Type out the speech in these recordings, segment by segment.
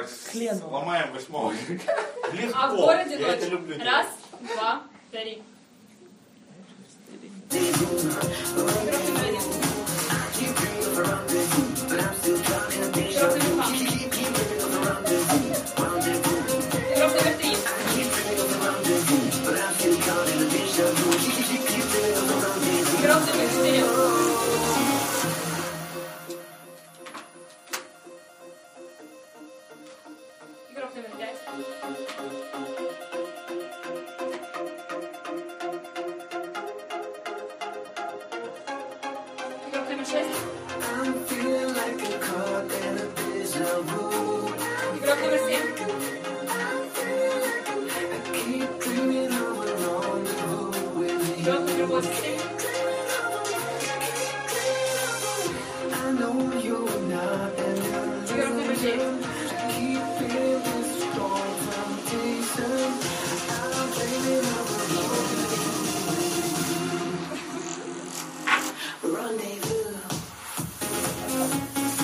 так Клену. ломаем восьмого. Легко. А в городе Я это люблю. Раз, два, три. Игрок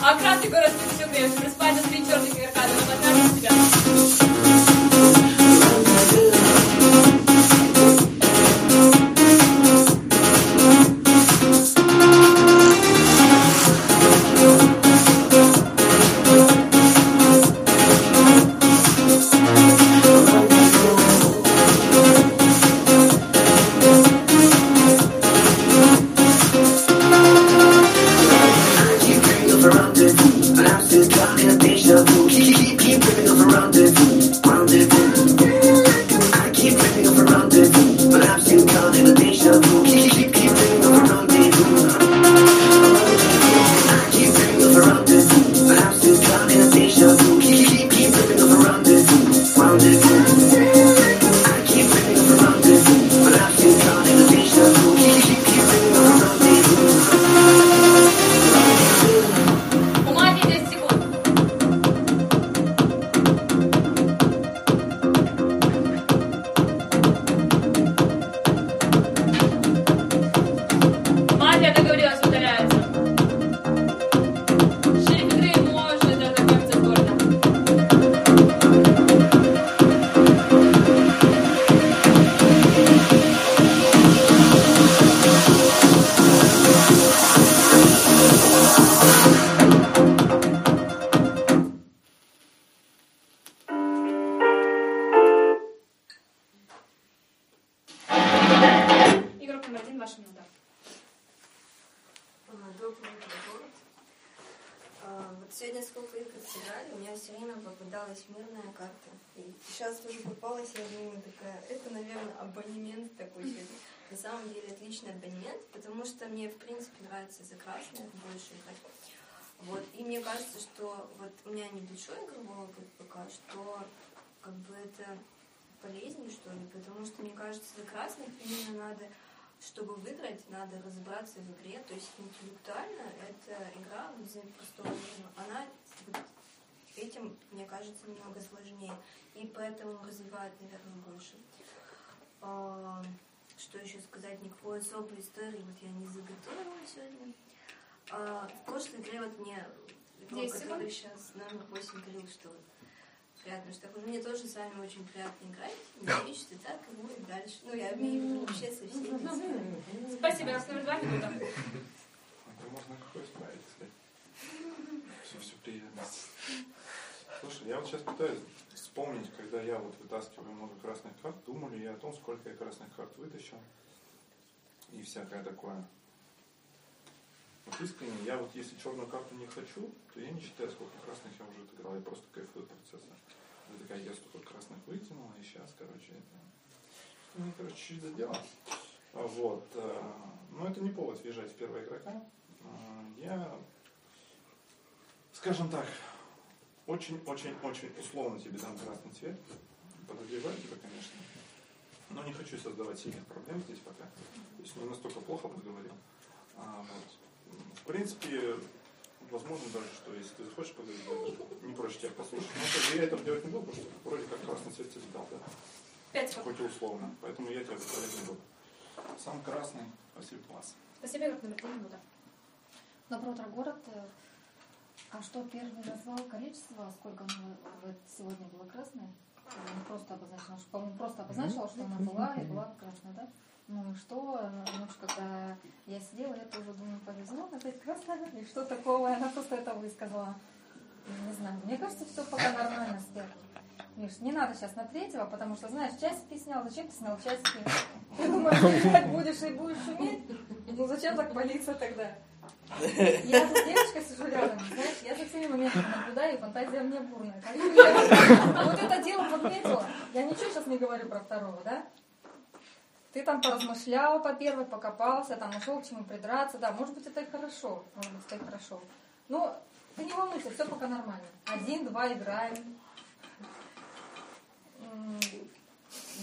А красный город все время проспать три черных надо потратить себя. Я думаю, такая, это, наверное, абонемент такой сегодня. На самом деле отличный абонемент, потому что мне, в принципе, нравится за красных больше играть. Вот. И мне кажется, что вот у меня небольшой игровой опыт пока, что как бы это полезнее, что ли, потому что, мне кажется, за красных именно надо чтобы выиграть, надо разобраться в игре. То есть интеллектуально эта игра вот за простого уровня, она этим, мне кажется, немного сложнее. И поэтому развивает, наверное, больше. А, Что еще сказать? Никакой особой истории вот я не заготовила сегодня. А, В прошлой игре вот мне игрок, который сейчас номер 8 говорил, что вот приятно, что такое. Мне тоже с вами очень приятно играть. Надеюсь, что так и будет дальше. Ну, я имею в виду вообще со всеми. Спасибо, игрок номер два, минута. Это можно какой исправить, кстати. Все, все приятно. Слушай, я вот сейчас пытаюсь вспомнить, когда я вот вытаскиваю много красных карт, думаю ли я о том, сколько я красных карт вытащил и всякое такое. Вот искренне, я вот если черную карту не хочу, то я не считаю, сколько красных я уже отыграл, я просто кайфую от процесса. Я такая, я столько красных вытянула, и сейчас, короче, это... Ну, короче, чуть задела. А, Вот. э, Но это не повод въезжать в первого игрока. Я, скажем так, очень-очень-очень условно тебе дам красный цвет. Подогреваю тебя, конечно. Но не хочу создавать сильных проблем здесь пока. То есть не настолько плохо подговорил. А, вот. В принципе, возможно даже, что если ты захочешь поговорить, я не проще тебя послушать. Но как бы я этого делать не буду, потому что вроде как красный цвет тебе дал, да? Пять. Хоть и условно. Поэтому я тебя заставлять не буду. Сам красный, спасибо, класс. Спасибо, игрок номер три, минута. Доброе утро, город. А что первый назвал количество, сколько вот сегодня была красная? Или не просто обозначила? Что, По-моему, просто обозначила, что она была и была красная, да? Ну и что, ну, когда я сидела, я тоже думаю, повезло, опять красная, и что такого, и она просто это высказала. Не знаю, мне кажется, все пока нормально с первым. Миш, не надо сейчас на третьего, потому что, знаешь, часики снял, зачем ты снял часики? Ты думаешь, играть будешь и будешь шуметь? Ну зачем так болиться тогда? Я тут с девочкой сижу рядом, знаешь, я за всеми моментами наблюдаю, и фантазия мне бурная. Я вот это дело подметила. Я ничего сейчас не говорю про второго, да? Ты там поразмышлял по первой, покопался, там нашел к чему придраться, да, может быть, это и хорошо, может быть, это и хорошо. Но ты не волнуйся, все пока нормально. Один, два играем.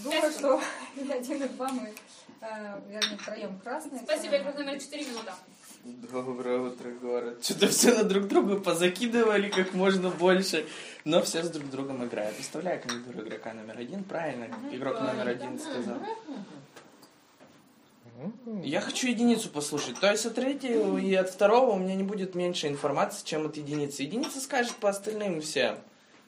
Думаю, что один, и два мы, э, вернее, втроем красные. Спасибо, нормально. номер 4 минута. Доброе утро, город. Что-то все на друг друга позакидывали как можно больше, но все с друг другом играют. Представляю кандидатуру игрока номер один, правильно? Игрок номер один сказал. Я хочу единицу послушать. То есть от третьего и от второго у меня не будет меньше информации, чем от единицы. Единица скажет по остальным всем,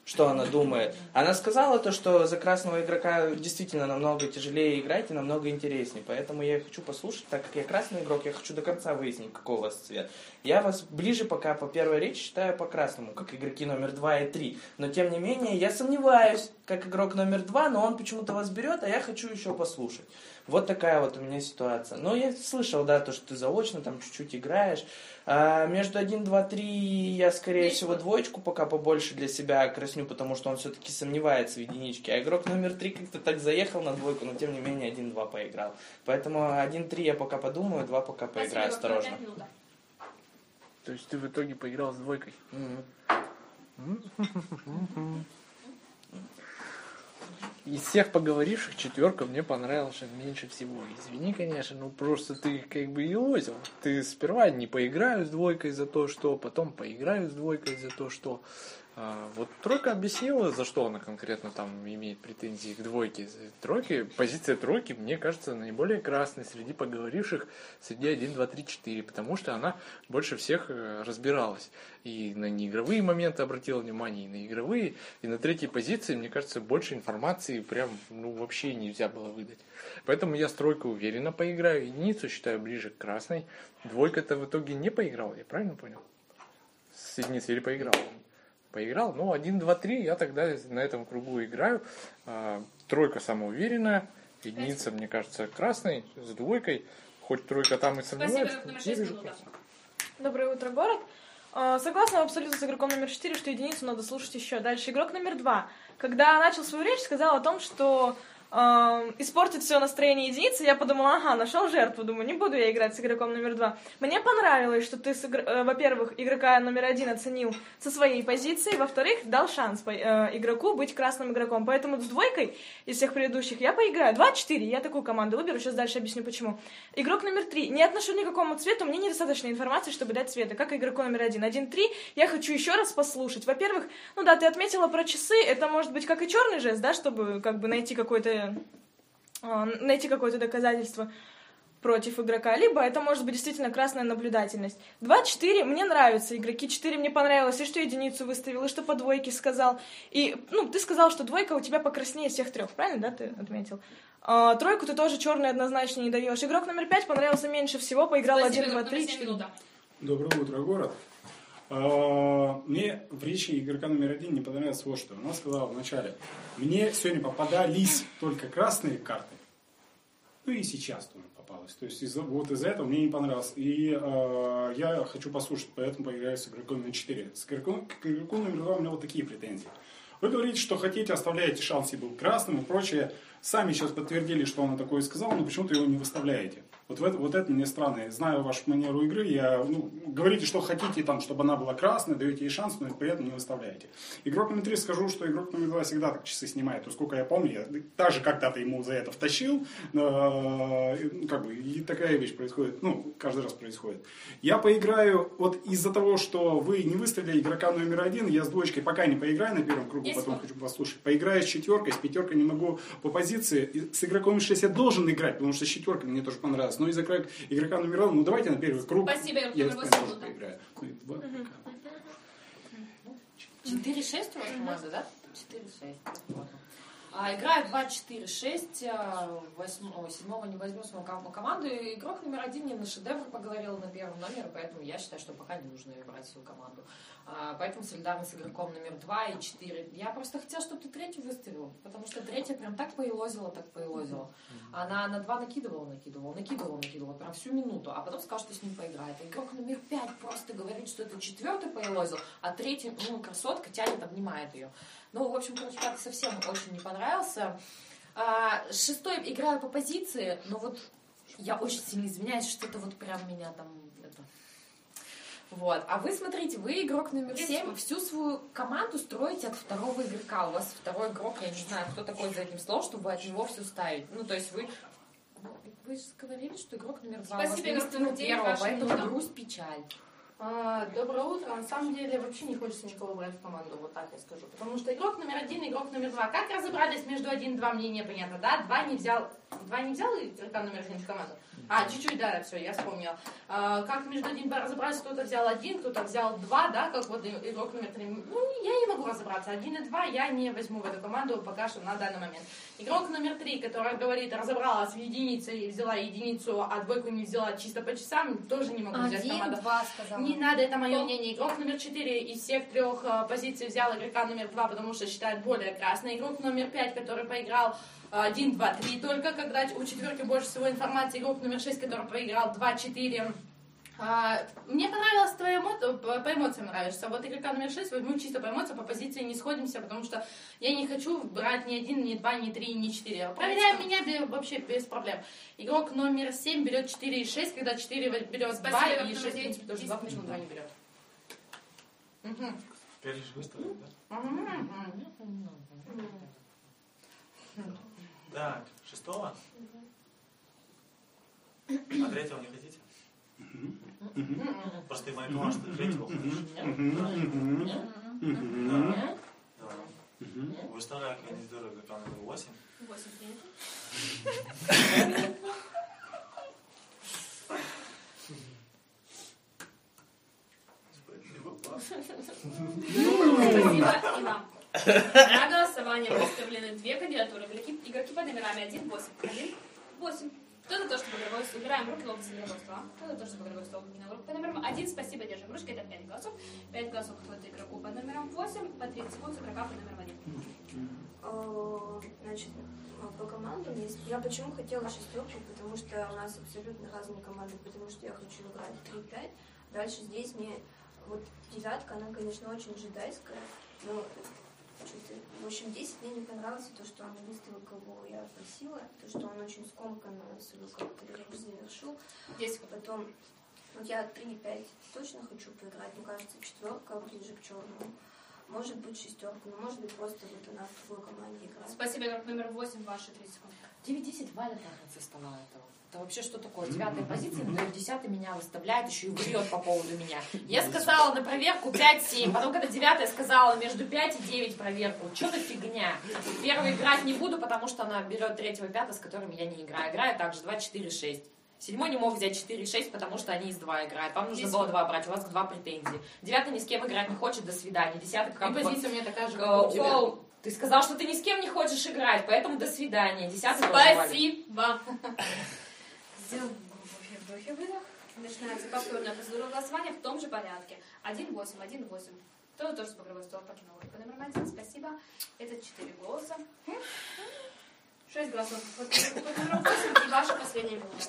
что она думает. Она сказала то, что за красного игрока действительно намного тяжелее играть и намного интереснее. Поэтому я хочу послушать, так как я красный игрок, я хочу до конца выяснить, какой у вас цвет. Я вас ближе пока по первой речи считаю по красному, как игроки номер два и три. Но тем не менее, я сомневаюсь, как игрок номер два, но он почему-то вас берет, а я хочу еще послушать. Вот такая вот у меня ситуация. Но я слышал, да, то, что ты заочно там чуть-чуть играешь. А между 1, 2, 3 я, скорее Есть всего, двоечку пока побольше для себя красню, потому что он все-таки сомневается в единичке. А игрок номер 3 как-то так заехал на двойку, но тем не менее 1-2 поиграл. Поэтому 1-3 я пока подумаю, 2 пока поиграю осторожно. То есть ты в итоге поиграл с двойкой? Мгм. Из всех поговоривших четверка мне понравилась меньше всего. Извини, конечно, ну просто ты как бы елозил. Ты сперва не поиграю с двойкой за то, что, потом поиграю с двойкой за то, что. А, вот тройка объяснила, за что она конкретно там имеет претензии к двойке. Тройки, позиция тройки, мне кажется, наиболее красной среди поговоривших среди 1, 2, 3, 4, потому что она больше всех э, разбиралась. И на неигровые моменты обратила внимание, и на игровые, и на третьей позиции, мне кажется, больше информации прям ну, вообще нельзя было выдать. Поэтому я с тройкой уверенно поиграю, единицу считаю ближе к красной. Двойка-то в итоге не поиграл, я правильно понял? С единицей или поиграл? Поиграл, ну, 1, 2, 3, я тогда на этом кругу играю. А, тройка самоуверенная, единица, мне кажется, красной, с двойкой. Хоть тройка там и сомневается, я 6 вижу красную. Доброе утро, город. А, Согласна абсолютно с игроком номер 4, что единицу надо слушать еще. Дальше игрок номер 2. Когда начал свою речь, сказал о том, что испортит все настроение единицы, я подумала, ага, нашел жертву, думаю, не буду я играть с игроком номер 2. Мне понравилось, что ты, игр- э, во-первых, игрока номер один оценил со своей позиции, во-вторых, дал шанс по- э, игроку быть красным игроком. Поэтому с двойкой из всех предыдущих я поиграю. 2-4, я такую команду выберу, сейчас дальше объясню почему. Игрок номер три. Не отношу ни к какому цвету, мне недостаточно информации, чтобы дать цвета. Как игроку номер один. Один-три, я хочу еще раз послушать. Во-первых, ну да, ты отметила про часы, это может быть как и черный жест, да, чтобы как бы найти какой-то а, найти какое-то доказательство против игрока, либо это может быть действительно красная наблюдательность. 2-4 мне нравятся игроки, 4 мне понравилось, и что единицу выставил, и что по двойке сказал. И, ну, ты сказал, что двойка у тебя покраснее всех трех, правильно, да, ты отметил? А, тройку ты тоже черный однозначно не даешь. Игрок номер 5 понравился меньше всего, поиграл Спасибо, 1, 2, игрок 3, номер семь 4. минута. Доброе утро, город. А, Мне в речи игрока номер один не понравилось вот что. Она сказала вначале, мне сегодня попадались только красные карты. Ну и сейчас тоже попалось. То есть из-за, вот из-за этого мне не понравилось. И э, я хочу послушать, поэтому поиграю с игроком номер 4. С игроком, к игроку номер 2 у меня вот такие претензии. Вы говорите, что хотите, оставляете шанс и был красным и прочее. Сами сейчас подтвердили, что он такое сказал, но почему-то его не выставляете. Вот, это, вот это мне странно. Знаю вашу манеру игры, я, ну, говорите, что хотите, там, чтобы она была красной, даете ей шанс, но при этом не выставляете. Игрок номер три скажу, что игрок номер два всегда так часы снимает. Насколько я помню, я также когда-то ему за это втащил. э, и, как бы, и такая вещь происходит, ну, каждый раз происходит. Я поиграю, вот из-за того, что вы не выставили игрока номер один, я с двоечкой пока не поиграю на первом кругу, Есть потом хочу послушать. Поиграю с четверкой, с пятеркой не могу по позиции. С игроком номер 6 я должен играть, потому что с четверкой мне тоже понравилось. Но из игрока, игрока номер два, ну давайте на первый круг. Спасибо, я вами тоже поиграю. Ну, и два. 4-6 у вас команда, да? 4-6. Вот. А, играю 2-4-6, а, восьмого, седьмого не возьму свою ком- команду. И игрок номер один мне на шедевр поговорил на первом номере, поэтому я считаю, что пока не нужно брать свою команду. А, Поэтому солидарна с игроком номер два и четыре. Я просто хотела, чтобы ты третью выставил, потому что третья прям так поелозила, так поелозила. Она на два накидывала, накидывала, накидывала, накидывала, прям всю минуту, а потом сказала, что с ним поиграет. Игрок номер пять просто говорит, что это четвертый поелозил, а третий, ну, красотка тянет, обнимает ее. Ну, в общем, короче, как совсем очень не понравился. А, шестой играю по позиции, но вот я очень сильно извиняюсь, что-то вот прям меня там это... Вот. А вы смотрите, вы игрок номер 7, всю свою команду строите от второго игрока. У вас второй игрок, я не знаю, кто такой за этим стол, чтобы от него все ставить. Ну, то есть вы... Вы же говорили, что игрок номер два. Спасибо, у вас Тимофеев, первого, ваша поэтому минута. грусть, печаль. А, Доброе утро. На самом деле вообще не хочется никого брать в команду, вот так я скажу. Потому что игрок номер один, игрок номер два. Как разобрались между один и два, мне непонятно, да? Два не взял, два не взял игрока номер один в команду? А, чуть-чуть, да, все, я вспомнила. А, как между один и два разобрались, кто-то взял один, кто-то взял два, да, как вот игрок номер три. Ну, я не могу разобраться. Один и два я не возьму в эту команду пока что на данный момент. Игрок номер три, который говорит, разобралась в единице и взяла единицу, а двойку не взяла чисто по часам, тоже не могу взять в команду. Один-два сказала. Не надо, это мое мнение. Игрок номер 4 из всех трех э, позиций взял игрока номер 2, потому что считает более красный. Игрок номер 5, который поиграл 1, 2, 3 только, когда у четверки больше всего информации. Игрок номер 6, который поиграл 2, 4. А, мне понравилось твоя эмо... по эмоциям нравишься. Вот игрока номер 6 возьму чисто по эмоциям, по позиции не сходимся, потому что я не хочу брать ни один, ни два, ни три, ни четыре. Проверяем меня вообще без проблем. Игрок номер 7 берет 4 и 6, когда 4 берет 2 Спасибо, и игрок 6, в номер принципе, тоже девять. 2, почему 2 не берет. Мгм. Теперь лишь выставить, да? Мгм. Так, шестого? А третьего не хотите? Просто и моя команда, что третьего хочешь. Выставляю кандидатуру игрока номер 8. 8 принято. Спасибо и вам. На голосование выставлены две кандидатуры. Игроки, игроки под номерами 1, 8. 1, 8. Кто за то, чтобы игровой стол? Убираем руки, лоб за игровой стол. Кто за то, чтобы игровой стол на руку по номерам 1? Спасибо, держим ручки. Это 5 голосов. 5 голосов отходит игроку под номером 8, по 30 секунд игрока под номером 1. А, Значит, а, по командам есть. Я почему хотела шестерку, потому что у нас абсолютно разные команды, потому что я хочу играть 3-5. Дальше здесь мне вот девятка, она, конечно, очень джедайская, но в общем, 10 мне не понравилось то, что он выставил, кого я просила, то, что он очень скомканно свою игру завершил. 10 Потом, вот я 3-5 точно хочу поиграть, мне кажется, четверка ближе к черному. Может быть шестерка, но может быть просто вот она в другой команде играет. Спасибо, игрок номер 8, ваши 30 секунд. 9-10 валят на конце стола этого. Это вообще что такое? Девятая позиция, но в десятый меня выставляет, еще и врет по поводу меня. Я сказала на проверку 5-7, потом, когда девятая сказала между 5 и 9 проверку. Что за фигня? Первую играть не буду, потому что она берет третьего и пятого, с которыми я не играю. Играю также 2, 4, 6. Седьмой не мог взять 4 6, потому что они из 2 играют. Вам нужно было 2 брать, у вас к 2 претензии. Девятый ни с кем играть не хочет, до свидания. Десятый как И бы... позиция у меня такая же, Э, как у тебя. Ты сказал, что ты ни с кем не хочешь играть, поэтому до свидания. Десятый. Спасибо. Сделаем глубокий вдох и выдох. Начинается повторная процедура голосования в том же порядке. 1-8, 1-8. Кто тоже с игровой стол покинул руку номер один? Спасибо. Это 4 голоса. 6 голосов номером 8 и ваша последняя минута.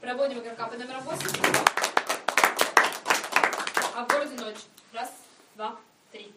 Проводим игрока под номером 8. А в городе ночь. Раз, два, три.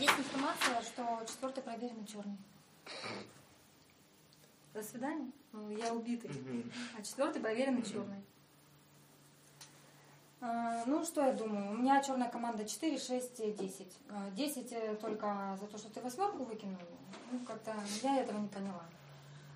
Есть информация, что четвертый проверенный черный. До свидания. Ну, Я убитый. А четвертый проверенный черный. А, Ну, что я думаю? У меня черная команда 4, 6, 10. А, 10 э, только за то, что ты восьмерку выкинул. Ну, как-то я этого не поняла.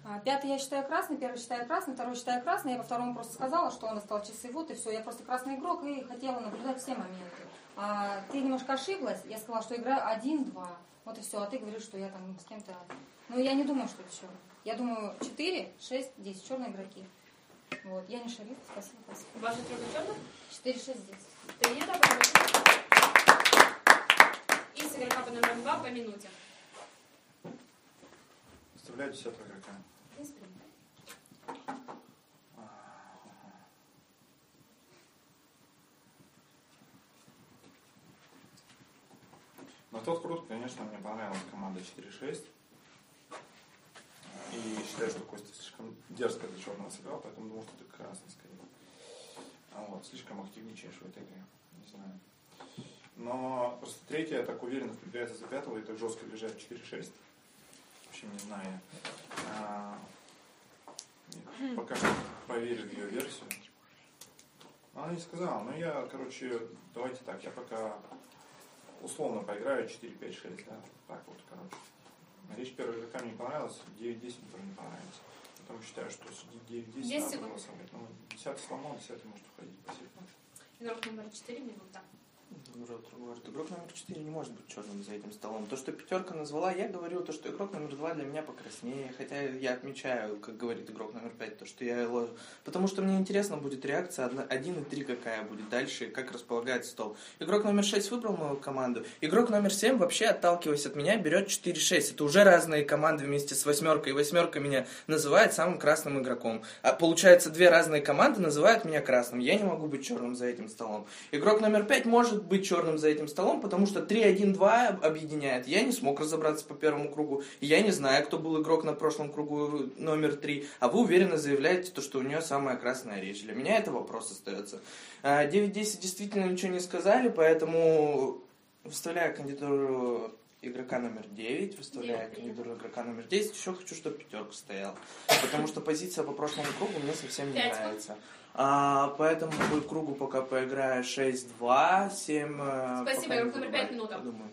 А, Пятый я считаю красный, первый считаю красный, второй считаю красный. Я по второму просто сказала, что он остал часы, вот и все. Я просто красный игрок и хотела наблюдать все моменты. А ты немножко ошиблась. Я сказала, что играю один-два. Вот и все. А ты говоришь, что я там с кем-то... Ну, я не думаю, что это черный. Я думаю, 4, 6, 10. Черные игроки. Вот. Я не шарик. Спасибо, спасибо. Ваша тройка черных? 4, 6, 10. Принято. поздравляю. И с игрока по номеру два по минуте. Вставляю десятого игрока. Есть принято. Но тот крут, конечно, мне понравилась команда 4-6. И считаю, что Костя слишком дерзко для черного сыграл, поэтому думал, что ты красный скорее. А вот, слишком активничаешь в этой игре. Не знаю. Но просто третья так уверенно впрягается за пятого и так жестко лежать 4-6. В общем, не знаю. А, нет, пока что поверю в ее версию. Она не сказала, но я, короче, давайте так, я пока условно поиграю 4, 5, 6, да, так вот, короче. Речь первого игрока мне не понравилась, 9, 10 тоже не понравится. Потому считаю, что 9, 10 10 надо секунд. голосовать. Ну, 10 сломал, 10 может уходить, спасибо. Игрок номер четыре минута. Город. Игрок номер 4 не может быть черным за этим столом. То, что пятерка назвала, я говорю, то, что игрок номер 2 для меня покраснее. Хотя я отмечаю, как говорит игрок номер 5, то, что я ложу. Потому что мне интересно будет реакция 1 и 3 какая будет дальше, как располагается стол. Игрок номер 6 выбрал мою команду. Игрок номер 7 вообще, отталкиваясь от меня, берет 4-6. Это уже разные команды вместе с восьмеркой. И восьмерка меня называет самым красным игроком. А получается, две разные команды называют меня красным. Я не могу быть черным за этим столом. Игрок номер 5 может быть черным за этим столом, потому что 3-1-2 объединяет. Я не смог разобраться по первому кругу. Я не знаю, кто был игрок на прошлом кругу номер 3. А вы уверенно заявляете, то, что у нее самая красная речь. Для меня это вопрос остается. А, 9-10 действительно ничего не сказали, поэтому выставляю кандидатуру игрока номер 9, выставляю кандидатуру игрока номер 10. Еще хочу, чтобы пятерка стояла. Потому что позиция по прошлому кругу мне совсем не нравится. А, поэтому по кругу пока поиграю 6-2, 7... э, Спасибо, игрок номер пять выбираю. минута. Подумаю.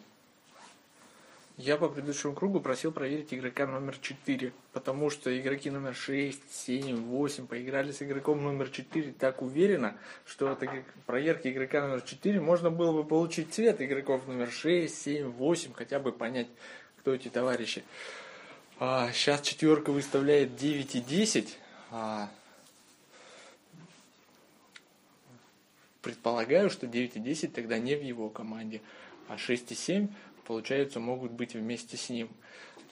Я по предыдущему кругу просил проверить игрока номер 4, потому что игроки номер 6, 7, 8 поиграли с игроком номер 4 так уверенно, что от проверки игрока номер 4 можно было бы получить цвет игроков номер 6, 7, 8, хотя бы понять, кто эти товарищи. А, сейчас четверка выставляет 9 и 10. А, предполагаю, что 9 и 10 тогда не в его команде, а 6 и 7, получается, могут быть вместе с ним.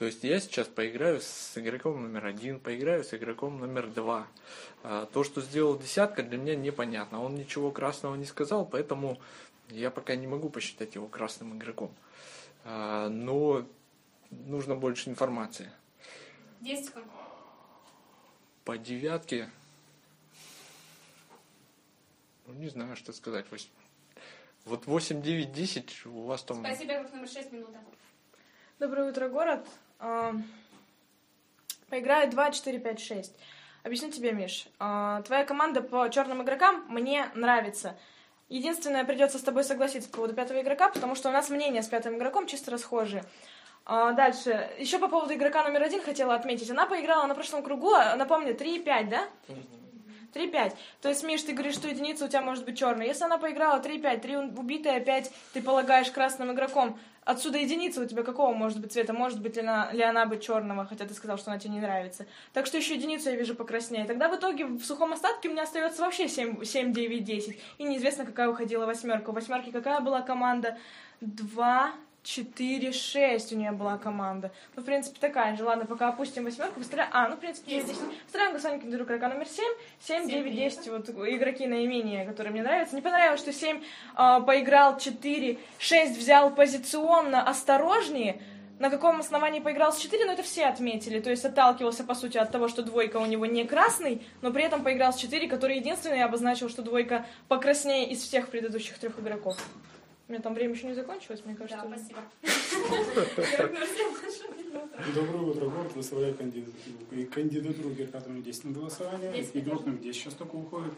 То есть я сейчас поиграю с игроком номер один, поиграю с игроком номер два. А, То, что сделал десятка, для меня непонятно. Он ничего красного не сказал, поэтому я пока не могу посчитать его красным игроком. А, Но нужно больше информации. 10 секунд. По девятке, не знаю, что сказать. Вось- Вот 8, 9, 10 у вас там... Спасибо, игрок номер шесть минута. Доброе утро, город. А, Поиграю 2, 4, 5, 6. Объясню тебе, Миш. А, Твоя команда по черным игрокам мне нравится. Единственное, придется с тобой согласиться по поводу пятого игрока, потому что у нас мнения с пятым игроком чисто расхожие. А, дальше. Еще по поводу игрока номер один хотела отметить. Она поиграла на прошлом кругу, а, напомню, 3-5, да? 3-5. То есть, Миш, ты говоришь, что единица у тебя может быть черная. Если она поиграла 3-5, 3 убитая, 5 ты полагаешь красным игроком, отсюда единица у тебя какого может быть цвета? Может быть ли она, ли она быть черного, хотя ты сказал, что она тебе не нравится. Так что еще единицу я вижу покраснее. Тогда в итоге в сухом остатке у меня остается вообще 7, 7 9, 10. И неизвестно, какая выходила восьмерка. У восьмерки какая была команда? 2, 4-6 у нее была команда. Ну, в принципе, такая же. Ладно, пока опустим восьмерку. Постараем... А, ну, в принципе, 10. Постараем голосование кандидатуру игрока номер 7. 7, 9, 10. Вот игроки наименее, которые мне нравятся. Не понравилось, что 7 а, поиграл 4, 6 взял позиционно осторожнее. На каком основании поиграл с 4, но это все отметили. То есть отталкивался, по сути, от того, что двойка у него не красный, но при этом поиграл с 4, который единственный обозначил, что двойка покраснее из всех предыдущих трех игроков. У меня там время еще не закончилось, мне кажется. Да, спасибо. Доброе утро, город. Выставляю кандидатуру, и номер 10 на голосование. Игрок номер 10 сейчас только уходит.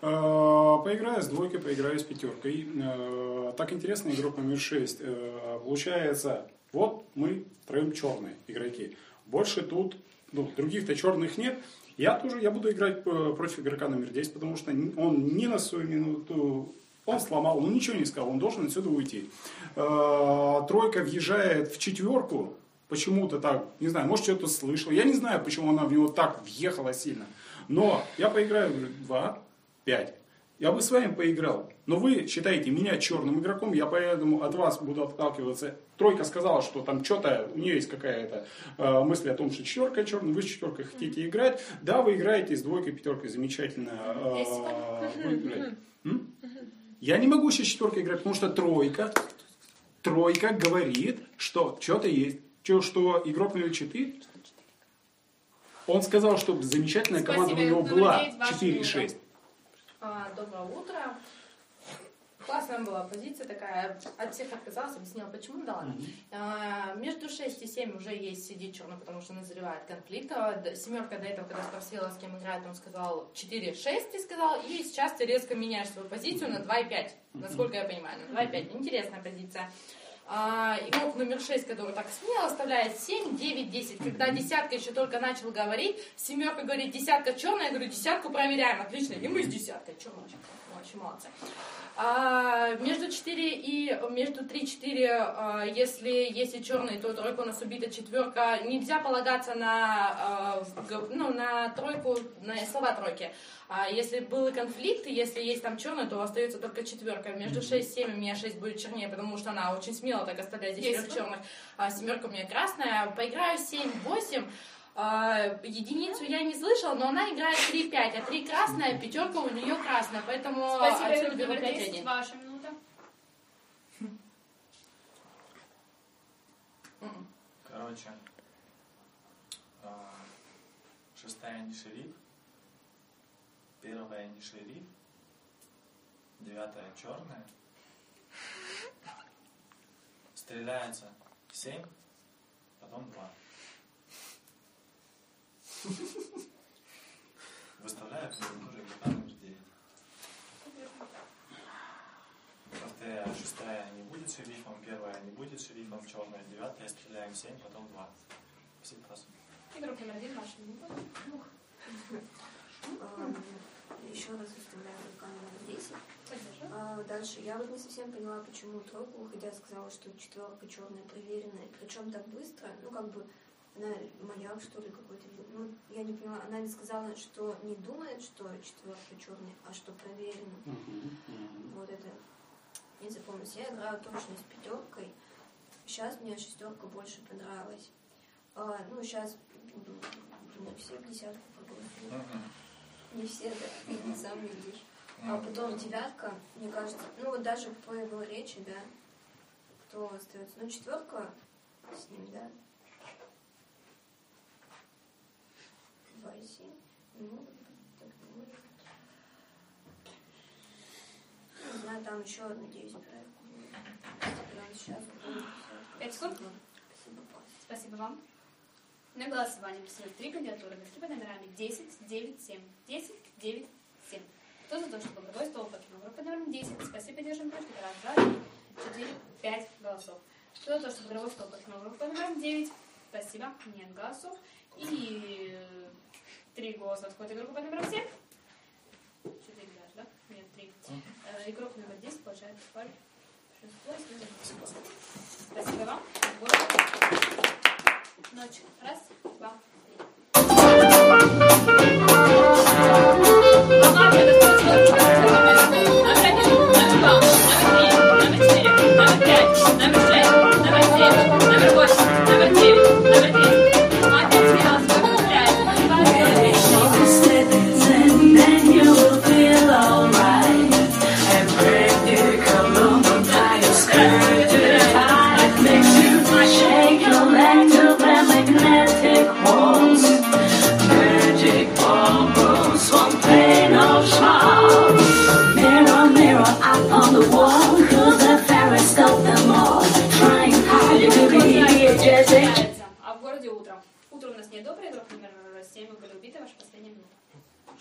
А, Поиграю с двойкой, поиграю с пятеркой. А, Так интересно, игрок номер 6. А, Получается, вот мы втроем черные игроки. Больше тут, ну, других-то черных нет. Я тоже, я буду играть э, против игрока номер 10, потому что он ни на свою минуту он сломал, он ничего не сказал, он должен отсюда уйти. Э, Тройка въезжает в четверку, почему-то так, не знаю, может что-то слышал. Я не знаю, почему она в него так въехала сильно. Но я поиграю, говорю, 2, 5. Я бы с вами поиграл. Но вы считаете меня черным игроком, я поэтому от вас буду отталкиваться. Тройка сказала, что там что-то, у нее есть какая-то э, мысль о том, что четверка черная, вы с четверкой хотите играть. Да, вы играете с двойкой, пятеркой, замечательно. э? Я не могу сейчас четверкой играть, потому что тройка, тройка говорит, что что-то есть. Что, что игрок номер 4, он сказал, что замечательная команда у Спасибо, него была девять, ваше 4 и утро. 6. А, Доброе утро. Классная была позиция такая. От всех отказалась, объяснила, почему, да ладно. А, Между 6 и 7 уже есть сидит черный, потому что назревает конфликт. А, Семерка до этого, когда спросила, с кем играет, он сказал 4-6, ты сказал, и сейчас ты резко меняешь свою позицию на 2 и 5. Насколько я понимаю, на 2 и 5. Интересная позиция. А, игрок номер 6, который так смело оставляет 7, 9, 10. Когда десятка еще только начал говорить, семерка говорит, десятка черная, я говорю, десятку проверяем, отлично, и мы с десяткой черная. Очень молодцы. А, между 4 и между 3-4, а, если есть и черный, то тройка у нас убита, четверка. Нельзя полагаться на, а, ну, на тройку, на слова тройки. А если был конфликт, если есть там черный, то остается только четверка. Между 6 и 7 у меня 6 будет чернее, потому что она очень смело так оставляет здесь черных. А семерка у меня красная. Поиграю 7-8. А, единицу я не слышала, но она играет 3-5, а 3 красная, пятерка у нее красная, поэтому Спасибо, отсюда беру номер 10, 5-1. ваша минута. Короче, а, шестая не шериф, первая не шериф, девятая черная, стреляется семь, потом два. Выставляю кандидатуру игрока номер девять. Повторяю, шестая не будет шерифом, первая не будет шерифом, черная, девятая, стреляем семь, потом два. Спасибо, классно. Игрок номер один, ваша минута. Еще раз выставляю игрока номер 10. А, дальше. Я вот не совсем поняла, почему тройку, уходя, сказала, что четверка черная проверенная. Причем так быстро, ну как бы она маяк, что ли, какой-то. Ну, я не поняла. Она не сказала, что не думает, что четверка черная, а что проверена. Вот это не запомнилось. Я играю точно с пятеркой. Сейчас мне шестерка больше понравилась. А, ну, сейчас не все в десятку проголосуют. Не все, да, ты сам видишь. А потом девятка, мне кажется, ну вот даже по его речи, да, кто остается. Ну, четверка с ним, да. Два и семь. Ну, так может. Не знаю, там еще, надеюсь, будет. Прямо сейчас. вот, Пять секунд. Спасибо. Спасибо вам. На голосование представляют три кандидатуры с под номерами 10, 9, 7. 10, 9, 7. Кто за то, чтобы игровой стол группу номером 10? Спасибо, держим кружки. Раз, два, три, четыре, пять голосов. Кто за то, чтобы игровой стол группу номером 9? Спасибо, нет голосов. И э, три голоса отходит игрок под номером 7. Четыре даже, да? Нет, три. Э, Игрок номер 10 получает большинство. Спасибо. Вам. Ночь. Раз, два, три. Номер один, номер два,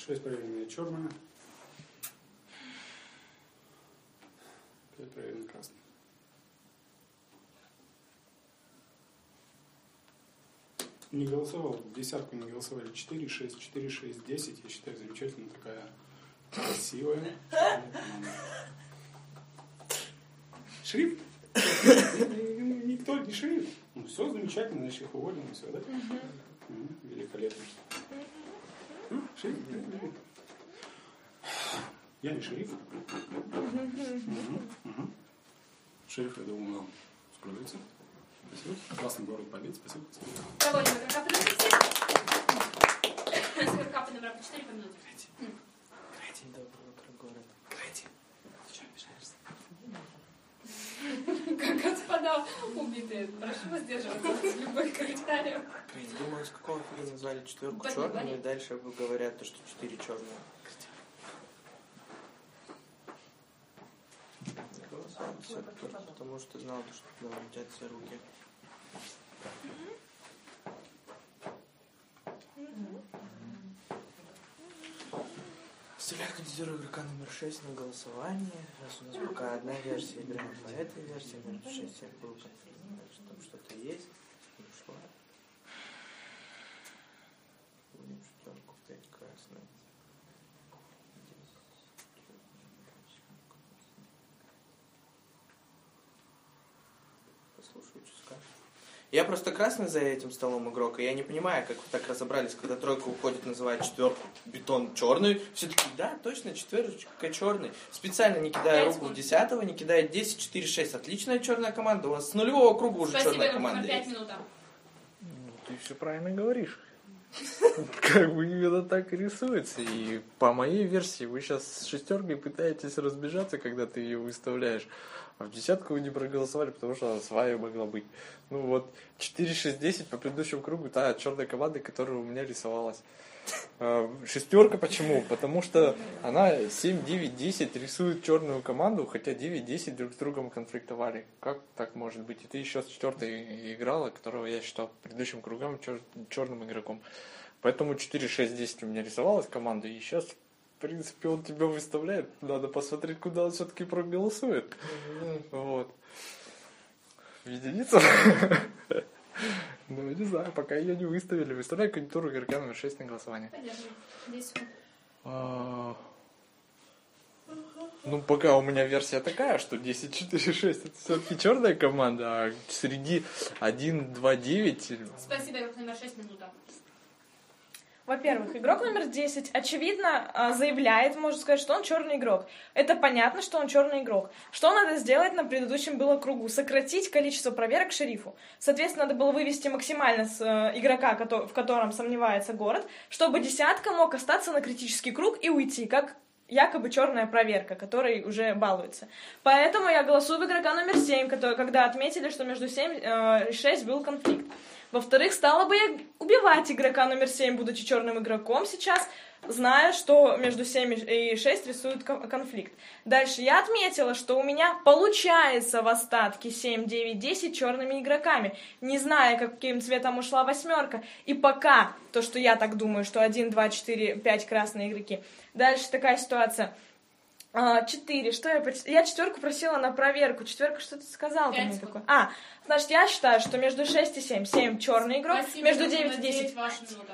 6 проверенная черная. 5 проверенная красная. Не голосовал, десятку не голосовали 4, 6, 4, 6, 10. Я считаю, замечательно такая красивая. Шрифт? Никто не шрифт. Ну, все замечательно, значит, их уволим, и все, да? Великолепно. Великолепно. Я не шериф. Шериф, я думаю, нам справится. Спасибо. Классный город Побед, спасибо. Проводим игрока по номеру 7. С игрока по номеру 4 по минуте город. Как господа убитые. Прошу воздерживаться от любых комментариев. Думаю, с какого фига назвали четверку блин. и дальше говорят, то, что четыре черные. Потому что знал, что туда летят все руки. Вставляю кандидатуру игрока номер 6 на голосование. Раз у нас пока одна версия, играем по этой версии, номер 6 я был что там что-то есть. Ушла. Будем четверку, пять красный. Послушаю, что скажет. Я просто красный за этим столом игрок, и я не понимаю, как вы так разобрались, когда тройка уходит, называет четверку бетон черный. Все таки да, точно, четверочка черный. Специально не кидая руку в десятого, не кидая 10, 4, 6. Отличная черная команда. У вас с нулевого круга уже Спасибо, черная команда 5 есть. минута. Ну, ты все правильно говоришь. Как бы именно так и рисуется. И по моей версии вы сейчас с шестеркой пытаетесь разбежаться, когда ты ее выставляешь. А в десятку вы не проголосовали, потому что она своя могла быть. Ну вот, 4-6-10 по предыдущему кругу, та черная команда, которая у меня рисовалась. А, Шестерка почему? Потому что она 7-9-10 рисует черную команду, хотя 9-10 друг с другом конфликтовали. Как так может быть? И ты еще с четвертой играла, которого я считал предыдущим кругом чер- черным игроком. Поэтому 4-6-10 у меня рисовалась команда, и сейчас, в принципе, он тебя выставляет. Надо посмотреть, куда он все-таки проголосует. Вот. В единицу? Ну, не знаю, пока ее не выставили. Выставляю кандидатуру игрока номер 6 на голосование. Поддерживаю. 10 секунд. А, Ну, пока у меня версия такая, что 10-4-6 это все-таки черная команда, а среди 1-2-9 Спасибо, игрок номер 6 минута. Во-первых, игрок номер 10 очевидно а, заявляет, можно сказать, что он черный игрок. Это понятно, что он черный игрок. Что надо сделать на предыдущем было кругу? Сократить количество проверок шерифу. Соответственно, надо было вывести максимально с э, игрока, в котором сомневается город, чтобы десятка мог остаться на критический круг и уйти, как якобы черная проверка, которой уже балуется. Поэтому я голосую в игрока номер 7, который, когда отметили, что между 7 э, и 6 был конфликт. Во-вторых, стала бы я убивать игрока номер 7, будучи черным игроком сейчас, зная, что между 7 и 6 рисует ко- конфликт. Дальше я отметила, что у меня получается в остатке 7, 9, 10 черными игроками, не зная, каким цветом ушла восьмерка. И пока то, что я так думаю, что 1, 2, 4, 5 красные игроки. Дальше такая ситуация. А, Четыре. Что я Я четверку просила на проверку. Четверка что-то сказала Пять мне такое. А, значит, я считаю, что между 6 и 7. 7 черный игрок, Спасибо, между игрок 9 и номер 10. 9 ваша минута.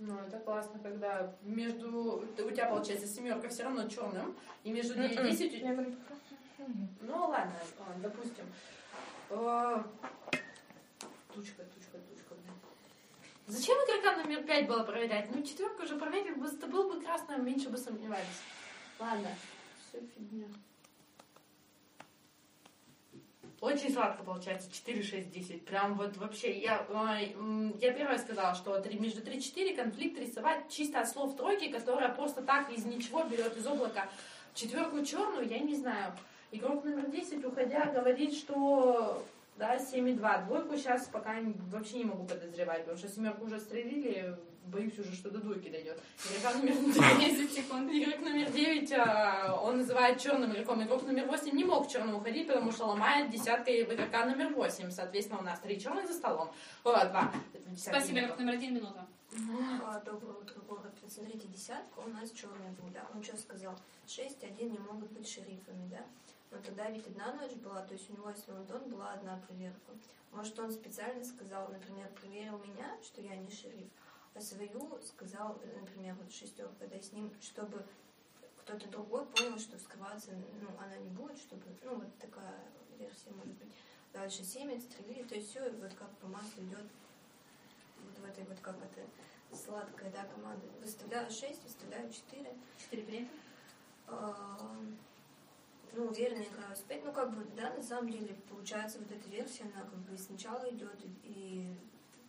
Ну, это классно, когда между... У тебя, получается, семерка все равно черным, и между 9 и 10... Я говорю, Ну, ладно, ладно, допустим. Э, Тучка, тучка, тучка. блин. Зачем игрока номер 5 было проверять? Ну, четверку уже проверили бы, это был бы красным, меньше бы сомневались. Ладно, все фигня. Очень сладко получается, 4, 6, 10. Прям вот вообще, я, я первая сказала, что между 3-4 конфликт рисовать чисто от слов тройки, которая просто так из ничего берет из облака четверку черную, я не знаю. Игрок номер 10, уходя, говорит, что да, 7,2. Двойку сейчас пока вообще не могу подозревать, потому что семерку уже стрелили, боюсь уже, что до двойки дойдет. Игрока номер 10 секунд. Игрок номер 9, а, он называет черным игроком. Игрок номер 8 не мог черным уходить, потому что ломает десяткой игрока номер 8. Соответственно, у нас три черных за столом. О, два. Спасибо, игрок номер один, минута. А, Доброе утро, город. Вот Смотрите, десятка у нас черный был, да? Он что сказал? 6 и 1 не могут быть шерифами, да? Но тогда ведь одна ночь была, то есть у него, если он дон, была одна проверка. Может, он специально сказал, например, проверил меня, что я не шериф, а свою сказал, э, например, вот шестерка, да, с ним, чтобы кто-то другой понял, что скрываться, ну, она не будет, чтобы, ну, вот такая версия может быть. Дальше 7 отстрелили, то есть все вот как по маслу идет вот в этой вот как это сладкая, да, команда. Выставляю 6, выставляю 4. 4 принято. Ну, уверенно играю с 5. Ну, как бы, да, на самом деле, получается, вот эта версия, она как бы сначала идет, и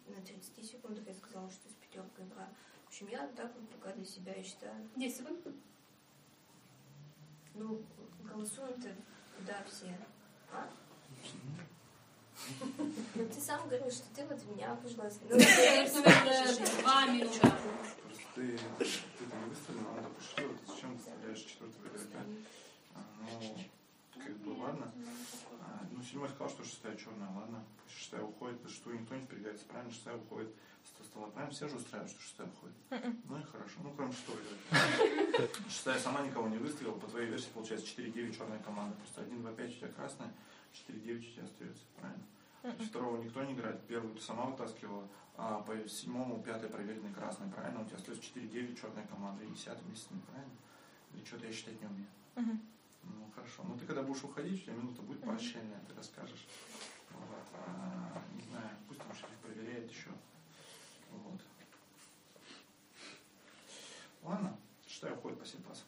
на 30 секундах я сказала, что с пятеркой играю. В общем, я так вот пока для себя и считаю. 10 секунд. Ну, голосуем-то куда все? А? Ну, ты сам говорил, что ты вот меня пожалуйста. Ну, Игрок номер 2, минута. Просто ты, ты там выставил, он допустил, ты зачем выставляешь четвертого игрока? А, Ну, как бы ладно. А, Ну, седьмой сказал, что шестая черная, ладно. Шестая уходит, что никто не впрягается, правильно? Шестая уходит со стола. Правильно, все же устраивают, что шестая уходит. Ну и хорошо, ну кроме игрока. Шестая сама никого не выставила, по твоей версии получается 4-9 черная команда. Просто 1-2-5 у тебя красная, 4-9 у тебя остается, правильно? Есть Второго никто не играет, первую ты сама вытаскивала, а по седьмому, пятая проверенный красный, правильно? У тебя остается 4-9 черная команда и десятый вместе с ним, правильно? Или что-то я считать не умею. Ну хорошо. Ну ты когда будешь уходить, у тебя минута будет поощрение, ты расскажешь. Вот. А, не знаю, пусть там шериф проверяет еще. Вот. Ладно, считаю, уходит по пас.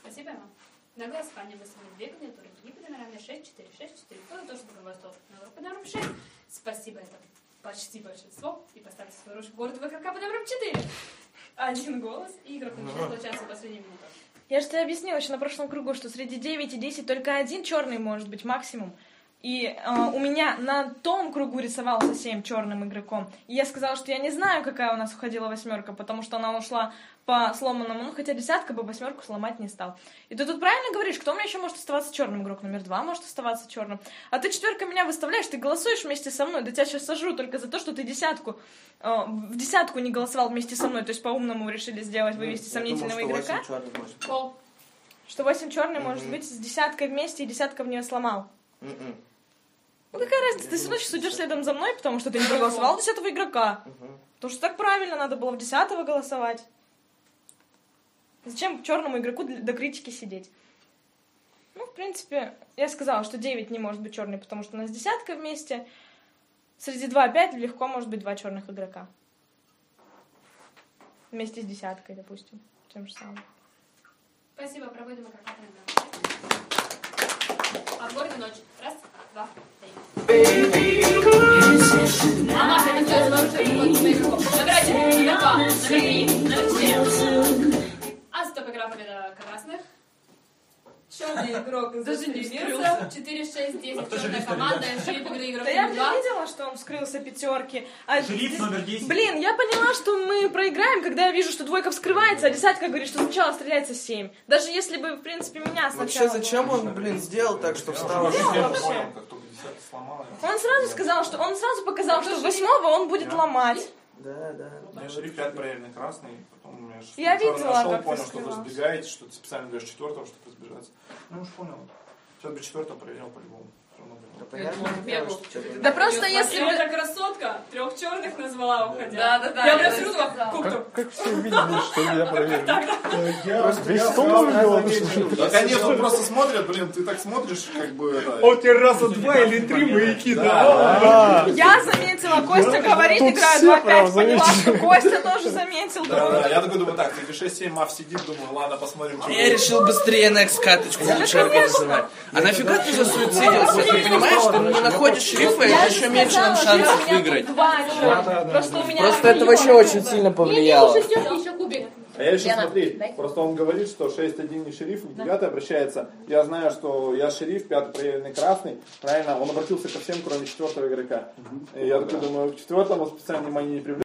Спасибо вам. На голосование выставили две кандидатуры. Другие по номерам 6, 4, 6, 4. Кто тоже другой стол. Номер по номерам 6. Спасибо, это почти большинство. И поставьте свою ручку городу в игрока по номерам 4. Один голос. И игрок 6 получается в последнюю минуту. Я же тебе объяснила еще на прошлом кругу, что среди 9 и 10 только один черный может быть максимум. И э, у меня на том кругу рисовался 7 черным игроком. И я сказала, что я не знаю, какая у нас уходила восьмерка, потому что она ушла по сломанному, ну хотя десятка бы восьмерку сломать не стал. И ты тут правильно говоришь, кто у меня еще может оставаться черным? Игрок номер два может оставаться черным. А ты четверка меня выставляешь, ты голосуешь вместе со мной, да тебя сейчас сожру только за то, что ты десятку, э, в десятку не голосовал вместе со мной, то есть по-умному решили сделать, вывести сомнительного игрока. Пол. Что 8 черный может быть с десяткой вместе и десятка в нее сломал. Мгм. Ну какая разница, ты все равно сейчас идешь следом за мной, потому что ты не проголосовал десятого игрока. Мгм. Потому что так правильно, надо было в десятого голосовать. Зачем черному игроку до критики сидеть? Ну, в принципе, я сказала, что 9 не может быть черный, потому что у нас десятка вместе. Среди 2 5 легко может быть два черных игрока. Вместе с десяткой, допустим. Тем же самым. Спасибо, проводим игрока по номерам 6. В городе ночь. Раз, два, А стоп, игра победа красных. Черный игрок Даже не зашевелился. 4, 6, 10. Черная команда. Шериф игры игрок Да я видела, что он вскрылся пятерки. А здесь- номер 10. Блин, я поняла, что мы проиграем, когда я вижу, что двойка вскрывается, а десятка говорит, что сначала стреляется семь. Даже если бы, в принципе, меня сначала... Вообще, зачем он, блин, сделал так, что встал? Ну, Я вообще. Сломал. Он сразу сказал, что он сразу показал, что восьмого он будет ломать. Да, да. У меня шериф 5 проверенный красный, потом у меня шестой Я видела, нашел, как ты понял, что вы разбегаете, что ты специально даешь четвертого, чтобы разбежаться. Ну уж понял. Сейчас бы четвертого проверял по-любому. Да понятно, дело, что Да просто если бы... Эта красотка трех черных назвала, уходя. Да, да, да. Я я прям сижу, Как, как все увидели, что я проверил? Я, Весь я стол заметил. Да, конечно, просто смотрят, блин, ты так смотришь, как бы. А у тебя раза два или три маяки, да? А, Я заметила, Костя говорит, все 2-5, прям поняла, что Костя тоже заметил. Да, да, я такой думаю, так, среди 6-7 мав сидит, думаю, ладно, посмотрим, Я решил быстрее next каточку лучше организовать. А нафига ты засуицидился? Ты понимаешь, что не находишь шерифа, Я это еще меньше нам шансов выиграть. Просто это вообще очень сильно повлияло. Шестерки, еще кубик. А я еще Лена, смотри, дай. просто он говорит, что 6-1 не шериф, 9 обращается. Я знаю, что я шериф, 5 проверенный красный. Правильно, он обратился ко всем, кроме четвертого игрока. И я такой думаю, к четвертому специально внимание не привлек.